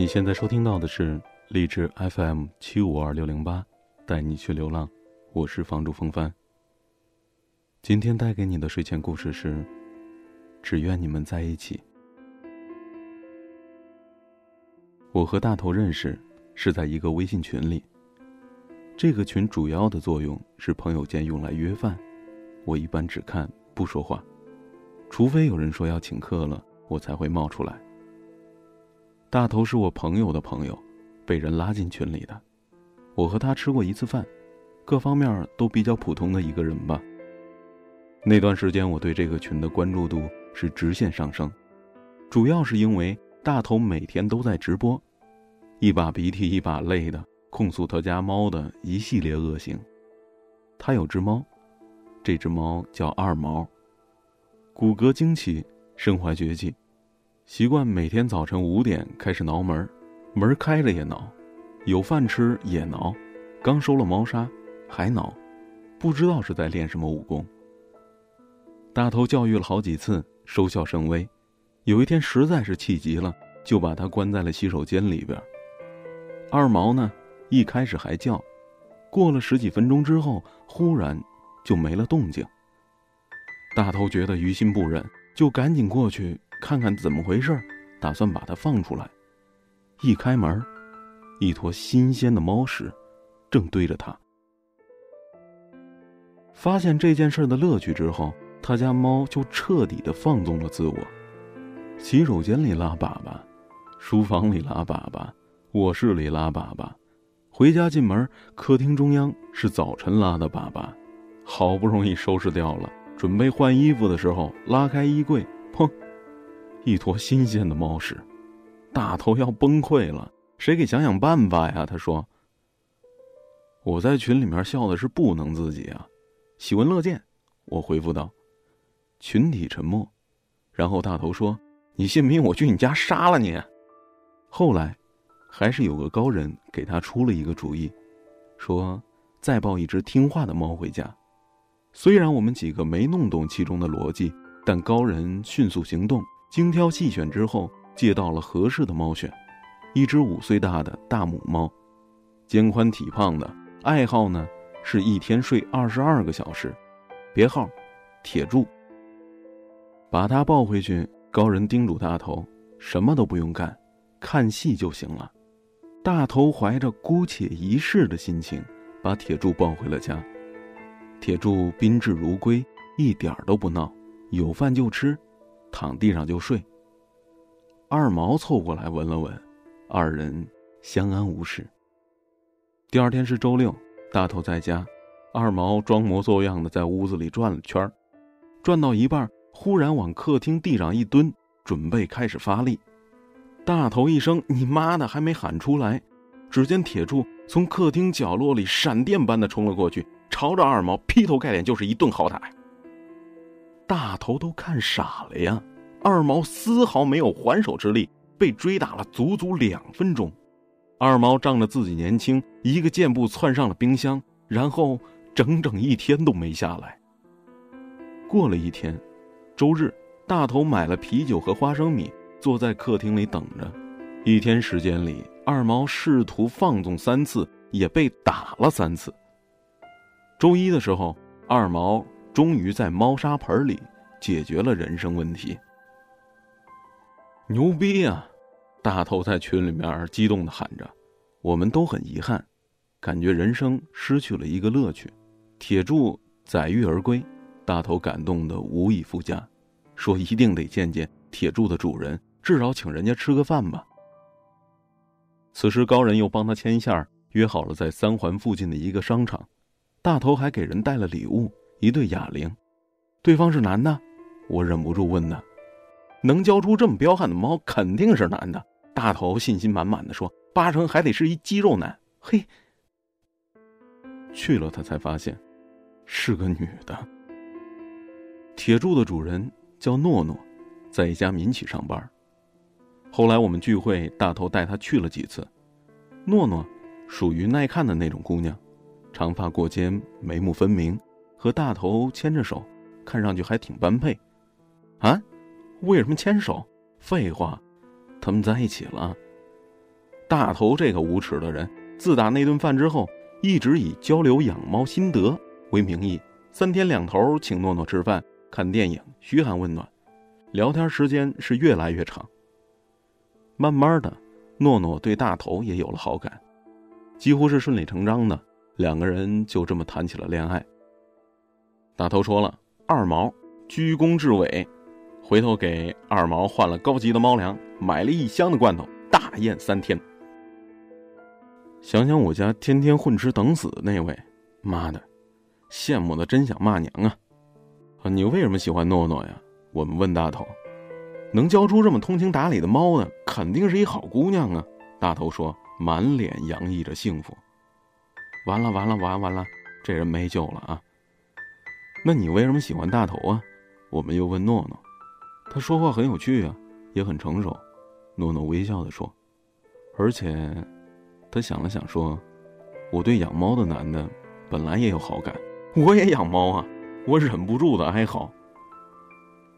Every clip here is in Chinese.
你现在收听到的是励志 FM 七五二六零八，带你去流浪，我是房主风帆。今天带给你的睡前故事是：只愿你们在一起。我和大头认识是在一个微信群里，这个群主要的作用是朋友间用来约饭，我一般只看不说话，除非有人说要请客了，我才会冒出来。大头是我朋友的朋友，被人拉进群里的。我和他吃过一次饭，各方面都比较普通的一个人吧。那段时间我对这个群的关注度是直线上升，主要是因为大头每天都在直播，一把鼻涕一把泪的控诉他家猫的一系列恶行。他有只猫，这只猫叫二毛，骨骼惊奇，身怀绝技。习惯每天早晨五点开始挠门，门开着也挠，有饭吃也挠，刚收了猫砂还挠，不知道是在练什么武功。大头教育了好几次，收效甚微。有一天实在是气急了，就把它关在了洗手间里边。二毛呢，一开始还叫，过了十几分钟之后，忽然就没了动静。大头觉得于心不忍，就赶紧过去。看看怎么回事打算把它放出来。一开门，一坨新鲜的猫屎，正对着他。发现这件事的乐趣之后，他家猫就彻底的放纵了自我。洗手间里拉粑粑，书房里拉粑粑，卧室里拉粑粑，回家进门，客厅中央是早晨拉的粑粑。好不容易收拾掉了，准备换衣服的时候，拉开衣柜，砰！一坨新鲜的猫屎，大头要崩溃了。谁给想想办法呀？他说。我在群里面笑的是不能自己啊，喜闻乐见。我回复道。群体沉默，然后大头说：“你信不信我去你家杀了你？”后来，还是有个高人给他出了一个主意，说再抱一只听话的猫回家。虽然我们几个没弄懂其中的逻辑，但高人迅速行动。精挑细选之后，借到了合适的猫选，一只五岁大的大母猫，肩宽体胖的，爱好呢是一天睡二十二个小时，别号铁柱。把它抱回去，高人叮嘱大头，什么都不用干，看戏就行了。大头怀着姑且一试的心情，把铁柱抱回了家。铁柱宾至如归，一点都不闹，有饭就吃。躺地上就睡。二毛凑过来闻了闻，二人相安无事。第二天是周六，大头在家，二毛装模作样的在屋子里转了圈转到一半，忽然往客厅地上一蹲，准备开始发力。大头一声“你妈的”还没喊出来，只见铁柱从客厅角落里闪电般的冲了过去，朝着二毛劈头盖脸就是一顿好打。大头都看傻了呀！二毛丝毫没有还手之力，被追打了足足两分钟。二毛仗着自己年轻，一个箭步窜上了冰箱，然后整整一天都没下来。过了一天，周日，大头买了啤酒和花生米，坐在客厅里等着。一天时间里，二毛试图放纵三次，也被打了三次。周一的时候，二毛。终于在猫砂盆里解决了人生问题，牛逼啊！大头在群里面激动的喊着，我们都很遗憾，感觉人生失去了一个乐趣。铁柱载誉而归，大头感动的无以复加，说一定得见见铁柱的主人，至少请人家吃个饭吧。此时高人又帮他牵线，约好了在三环附近的一个商场，大头还给人带了礼物。一对哑铃，对方是男的，我忍不住问他：“能教出这么彪悍的猫，肯定是男的。”大头信心满满的说：“八成还得是一肌肉男。”嘿，去了他才发现，是个女的。铁柱的主人叫诺诺，在一家民企上班。后来我们聚会，大头带她去了几次。诺诺属于耐看的那种姑娘，长发过肩，眉目分明。和大头牵着手，看上去还挺般配，啊？为什么牵手？废话，他们在一起了。大头这个无耻的人，自打那顿饭之后，一直以交流养猫心得为名义，三天两头请诺诺吃饭、看电影、嘘寒问暖，聊天时间是越来越长。慢慢的，诺诺对大头也有了好感，几乎是顺理成章的，两个人就这么谈起了恋爱。大头说了，二毛居功至伟，回头给二毛换了高级的猫粮，买了一箱的罐头，大宴三天。想想我家天天混吃等死的那位，妈的，羡慕的真想骂娘啊！啊，你为什么喜欢诺诺呀？我们问大头。能教出这么通情达理的猫的，肯定是一好姑娘啊！大头说，满脸洋溢着幸福。完了完了完完了，这人没救了啊！那你为什么喜欢大头啊？我们又问诺诺。他说话很有趣啊，也很成熟。诺诺微笑的说，而且。他想了想，说：“我对养猫的男的本来也有好感，我也养猫啊。”我忍不住的哀嚎。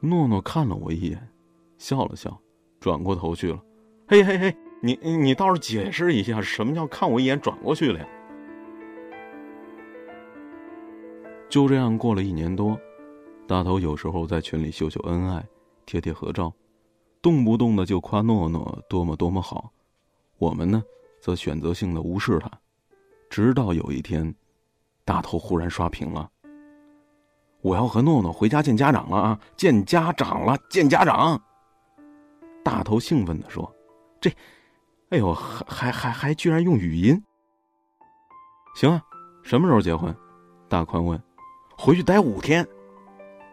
诺诺看了我一眼，笑了笑，转过头去了。嘿嘿嘿，你你倒是解释一下，什么叫看我一眼转过去了呀？就这样过了一年多，大头有时候在群里秀秀恩爱，贴贴合照，动不动的就夸诺诺多么多么好。我们呢？则选择性的无视他，直到有一天，大头忽然刷屏了。我要和诺诺回家见家长了啊！见家长了，见家长！大头兴奋的说：“这，哎呦，还还还还居然用语音！行啊，什么时候结婚？”大宽问。回去待五天。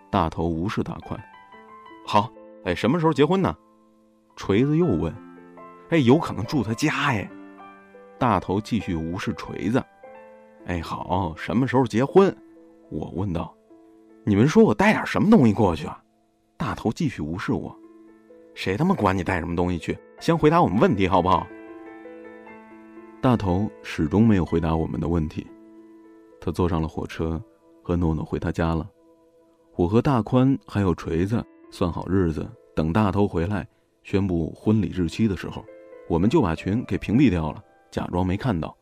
大头无视大宽。好，哎，什么时候结婚呢？锤子又问。哎，有可能住他家哎。大头继续无视锤子，哎，好，什么时候结婚？我问道。你们说我带点什么东西过去啊？大头继续无视我。谁他妈管你带什么东西去？先回答我们问题好不好？大头始终没有回答我们的问题。他坐上了火车，和诺诺回他家了。我和大宽还有锤子算好日子，等大头回来宣布婚礼日期的时候，我们就把群给屏蔽掉了。假装没看到。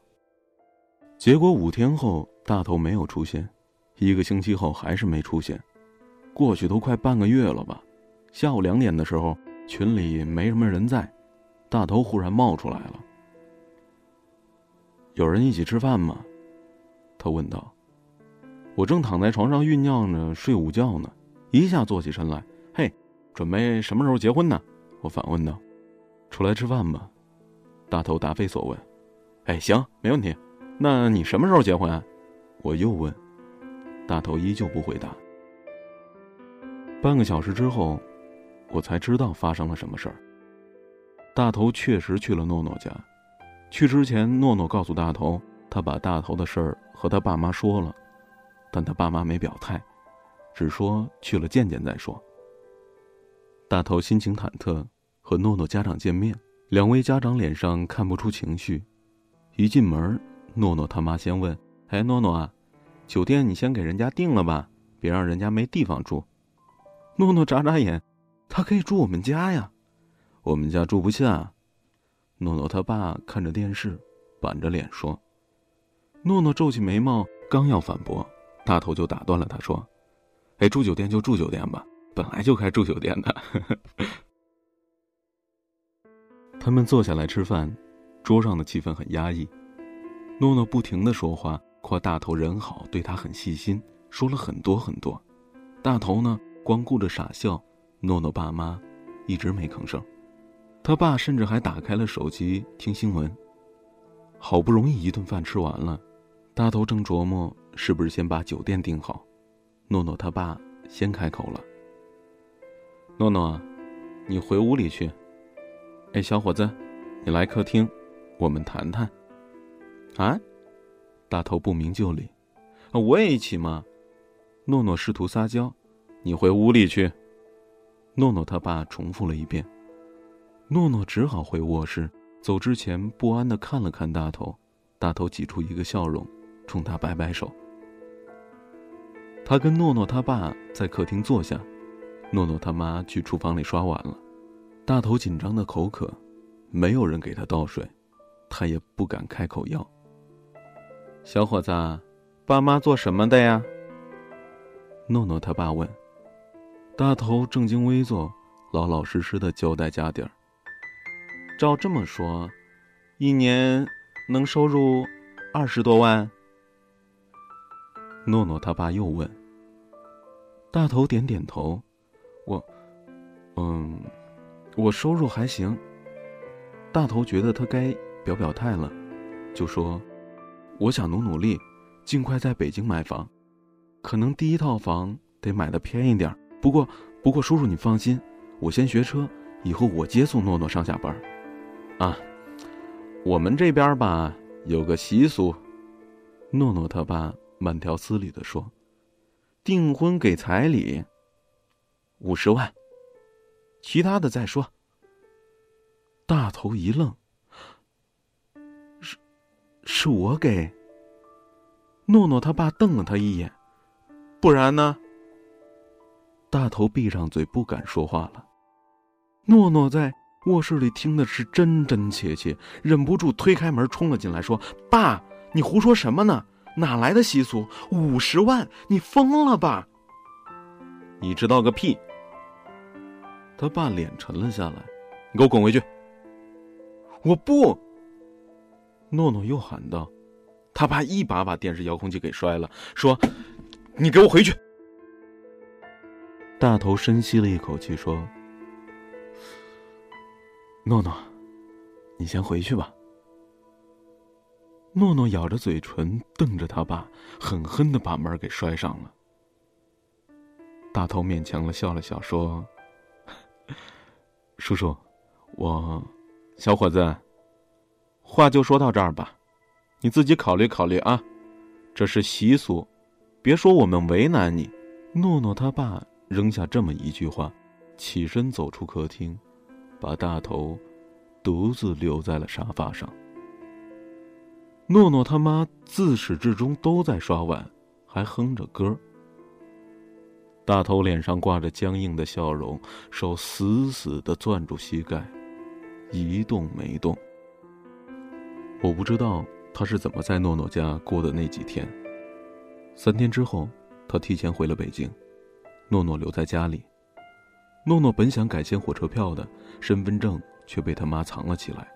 结果五天后，大头没有出现，一个星期后还是没出现，过去都快半个月了吧。下午两点的时候，群里没什么人在，大头忽然冒出来了。有人一起吃饭吗？他问道。我正躺在床上酝酿着睡午觉呢，一下坐起身来。嘿，准备什么时候结婚呢？我反问道。出来吃饭吧。大头答非所问。哎，行，没问题。那你什么时候结婚？啊？我又问。大头依旧不回答。半个小时之后，我才知道发生了什么事儿。大头确实去了诺诺家。去之前，诺诺告诉大头，他把大头的事儿和他爸妈说了，但他爸妈没表态，只说去了见见再说。大头心情忐忑，和诺诺家长见面，两位家长脸上看不出情绪。一进门，诺诺他妈先问：“哎，诺诺啊，酒店你先给人家订了吧，别让人家没地方住。”诺诺眨眨眼：“他可以住我们家呀，我们家住不下。”诺诺他爸看着电视，板着脸说：“诺诺皱起眉毛，刚要反驳，大头就打断了他，说：‘哎，住酒店就住酒店吧，本来就该住酒店的。’”他们坐下来吃饭。桌上的气氛很压抑，诺诺不停的说话，夸大头人好，对他很细心，说了很多很多。大头呢，光顾着傻笑。诺诺爸妈一直没吭声，他爸甚至还打开了手机听新闻。好不容易一顿饭吃完了，大头正琢磨是不是先把酒店订好，诺诺他爸先开口了：“诺诺，你回屋里去。哎，小伙子，你来客厅。”我们谈谈。啊，大头不明就里，啊我也一起嘛。诺诺试图撒娇，你回屋里去。诺诺他爸重复了一遍，诺诺只好回卧室。走之前不安的看了看大头，大头挤出一个笑容，冲他摆摆手。他跟诺诺他爸在客厅坐下，诺诺他妈去厨房里刷碗了。大头紧张的口渴，没有人给他倒水。他也不敢开口要。小伙子，爸妈做什么的呀？诺诺他爸问。大头正襟危坐，老老实实的交代家底儿。照这么说，一年能收入二十多万？诺诺他爸又问。大头点点头，我，嗯，我收入还行。大头觉得他该表表态了，就说：“我想努努力，尽快在北京买房，可能第一套房得买的便宜点。”不过，不过，叔叔你放心，我先学车，以后我接送诺诺上下班。啊，我们这边吧有个习俗，诺诺他爸慢条斯理的说：“订婚给彩礼五十万，其他的再说。”大头一愣：“是，是我给？”诺诺他爸瞪了他一眼：“不然呢？”大头闭上嘴，不敢说话了。诺诺在卧室里听的是真真切切，忍不住推开门冲了进来，说：“爸，你胡说什么呢？哪来的习俗？五十万？你疯了吧？”你知道个屁！他爸脸沉了下来，你给我滚回去！我不！诺诺又喊道。他爸一把把电视遥控器给摔了，说：“你给我回去！”大头深吸了一口气，说：“诺诺，你先回去吧。”诺诺咬着嘴唇，瞪着他爸，狠狠的把门给摔上了。大头勉强的笑了笑，说：“叔叔，我，小伙子，话就说到这儿吧，你自己考虑考虑啊，这是习俗，别说我们为难你。”诺诺他爸。扔下这么一句话，起身走出客厅，把大头独自留在了沙发上。诺诺他妈自始至终都在刷碗，还哼着歌。大头脸上挂着僵硬的笑容，手死死的攥住膝盖，一动没动。我不知道他是怎么在诺诺家过的那几天。三天之后，他提前回了北京。诺诺留在家里。诺诺本想改签火车票的，身份证却被他妈藏了起来。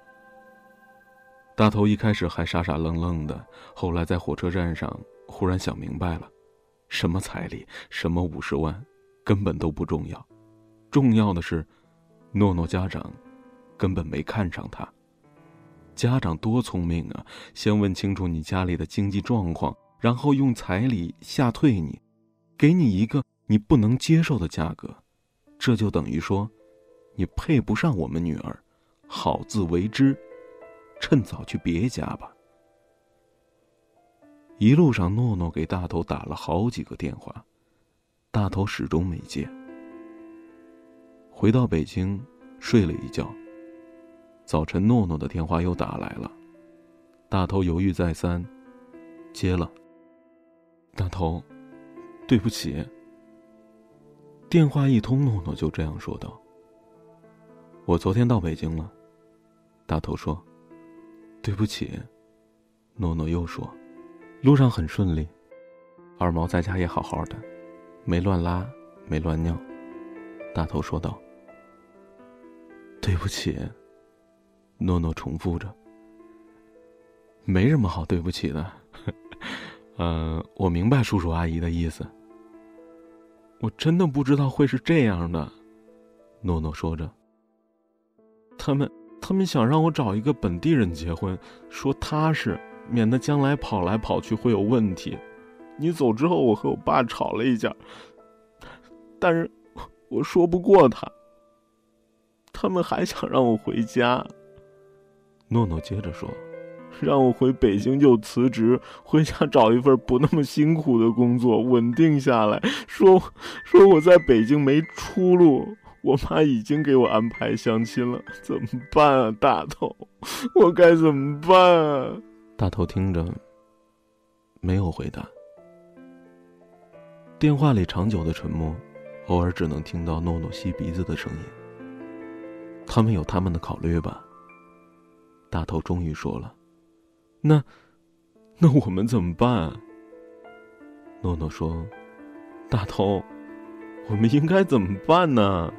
大头一开始还傻傻愣愣的，后来在火车站上忽然想明白了：什么彩礼，什么五十万，根本都不重要，重要的是，诺诺家长根本没看上他。家长多聪明啊！先问清楚你家里的经济状况，然后用彩礼吓退你，给你一个。你不能接受的价格，这就等于说，你配不上我们女儿，好自为之，趁早去别家吧。一路上，诺诺给大头打了好几个电话，大头始终没接。回到北京，睡了一觉。早晨，诺诺的电话又打来了，大头犹豫再三，接了。大头，对不起。电话一通，诺诺就这样说道：“我昨天到北京了。”大头说：“对不起。”诺诺又说：“路上很顺利，二毛在家也好好的，没乱拉，没乱尿。”大头说道：“对不起。”诺诺重复着：“没什么好对不起的。”嗯，我明白叔叔阿姨的意思。我真的不知道会是这样的，诺诺说着。他们，他们想让我找一个本地人结婚，说踏实，免得将来跑来跑去会有问题。你走之后，我和我爸吵了一架，但是我说不过他。他们还想让我回家。诺诺接着说。让我回北京就辞职，回家找一份不那么辛苦的工作，稳定下来。说说我在北京没出路，我妈已经给我安排相亲了，怎么办啊，大头？我该怎么办啊？大头听着，没有回答。电话里长久的沉默，偶尔只能听到诺诺吸鼻子的声音。他们有他们的考虑吧。大头终于说了：“那，那我们怎么办？”诺诺说：“大头，我们应该怎么办呢？”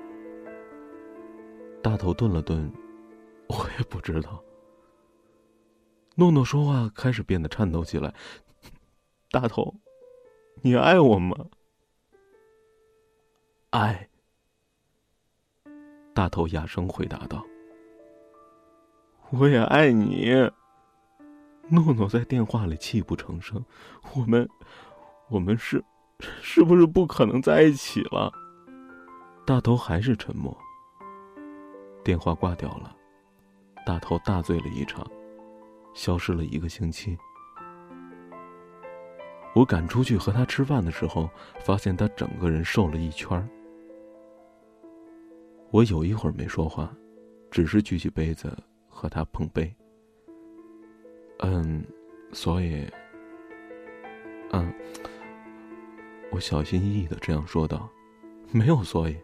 大头顿了顿，我也不知道。诺诺说话开始变得颤抖起来：“ 大头，你爱我吗？”爱。大头哑声回答道：“我也爱你。”诺诺在电话里泣不成声：“我们，我们是，是不是不可能在一起了？”大头还是沉默。电话挂掉了，大头大醉了一场，消失了一个星期。我赶出去和他吃饭的时候，发现他整个人瘦了一圈。我有一会儿没说话，只是举起杯子和他碰杯。嗯，所以，嗯，我小心翼翼的这样说道：“没有所以，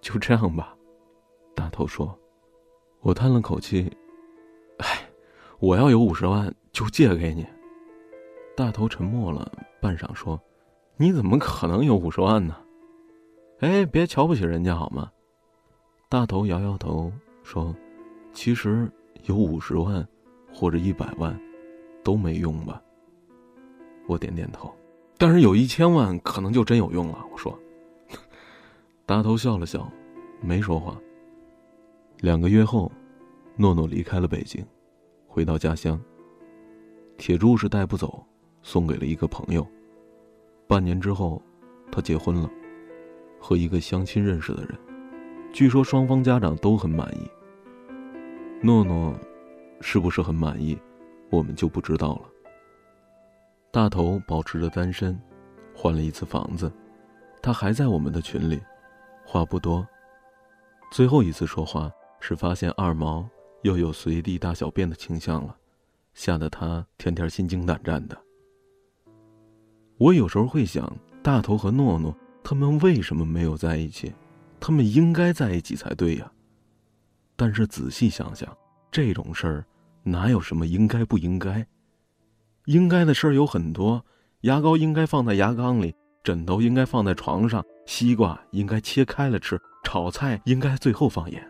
就这样吧。”大头说：“我叹了口气，哎，我要有五十万就借给你。”大头沉默了半晌，说：“你怎么可能有五十万呢？哎，别瞧不起人家好吗？”大头摇摇头说：“其实有五十万，或者一百万，都没用吧。”我点点头，但是有一千万可能就真有用了。我说：“ 大头笑了笑，没说话。”两个月后，诺诺离开了北京，回到家乡。铁柱是带不走，送给了一个朋友。半年之后，他结婚了，和一个相亲认识的人。据说双方家长都很满意。诺诺，是不是很满意，我们就不知道了。大头保持着单身，换了一次房子，他还在我们的群里，话不多。最后一次说话是发现二毛又有随地大小便的倾向了，吓得他天天心惊胆战的。我有时候会想，大头和诺诺他们为什么没有在一起？他们应该在一起才对呀，但是仔细想想，这种事儿哪有什么应该不应该？应该的事儿有很多，牙膏应该放在牙缸里，枕头应该放在床上，西瓜应该切开了吃，炒菜应该最后放盐。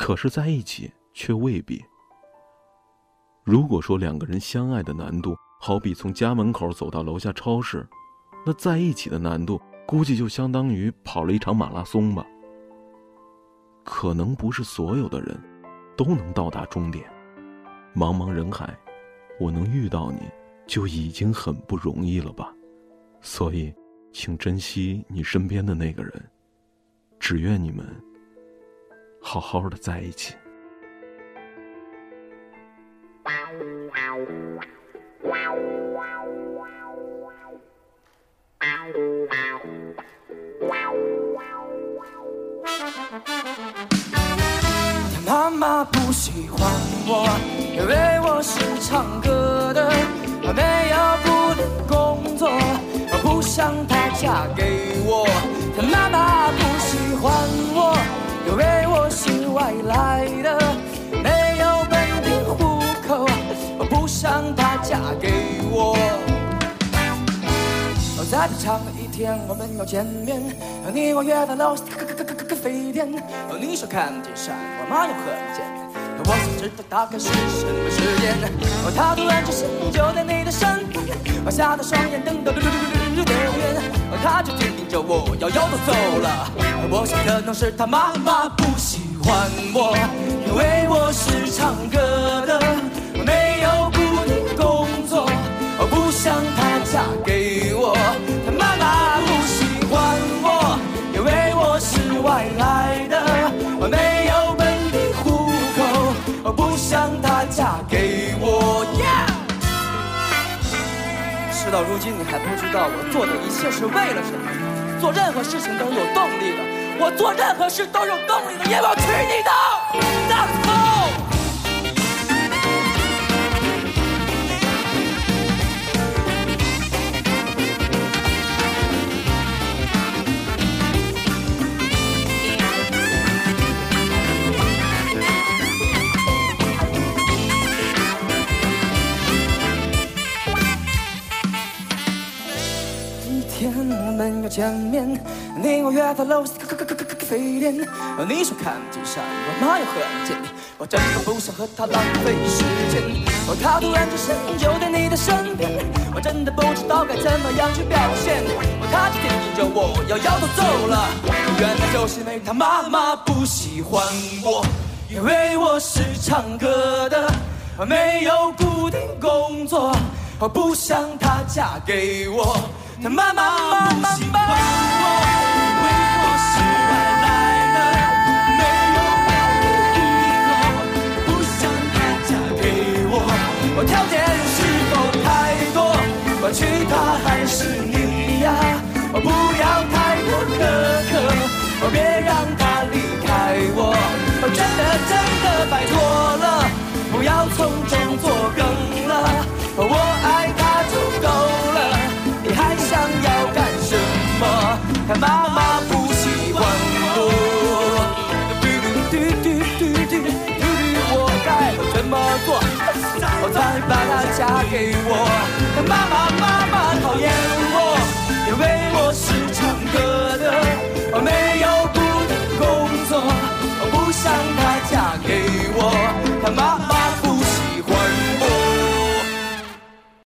可是在一起却未必。如果说两个人相爱的难度好比从家门口走到楼下超市，那在一起的难度。估计就相当于跑了一场马拉松吧。可能不是所有的人，都能到达终点。茫茫人海，我能遇到你，就已经很不容易了吧。所以，请珍惜你身边的那个人。只愿你们好好的在一起。再长一天，我们要见面，你我约在楼下。咖啡店，你说看见山，我妈又和你见面。我想知道大概是什么时间。哦他突然出现就在你的身边，我吓得双眼瞪得溜溜溜溜溜的圆。他就紧盯着我，摇摇头走了。我想可能是他妈妈不喜欢我，因为我是唱歌的，没有固定工作，我不想她嫁给将她嫁给我呀。事到如今，你还不知道我做的一切是为了什么？做任何事情都有动力的，我做任何事都有动力的，因为我娶你的。见面，你我约在楼下咖咖咖咖咖咖啡店。你说看金山，我妈又很见，我真的不想和他浪费时间。他突然转身就在你的身边，我真的不知道该怎么样去表现。他就提着我要摇头走了，原来就是因为他妈妈不喜欢我，因为我是唱歌的，没有固定工作，我不想她嫁给我。他妈妈不喜欢我，因为我是外来的，没有表演以后，不想她嫁给我。我条件是否太多？我娶她还是你呀？我不要太给我。妈妈妈妈讨厌我，因为我是唱歌的，我没有固定工作，我不想她嫁给我。他妈,妈。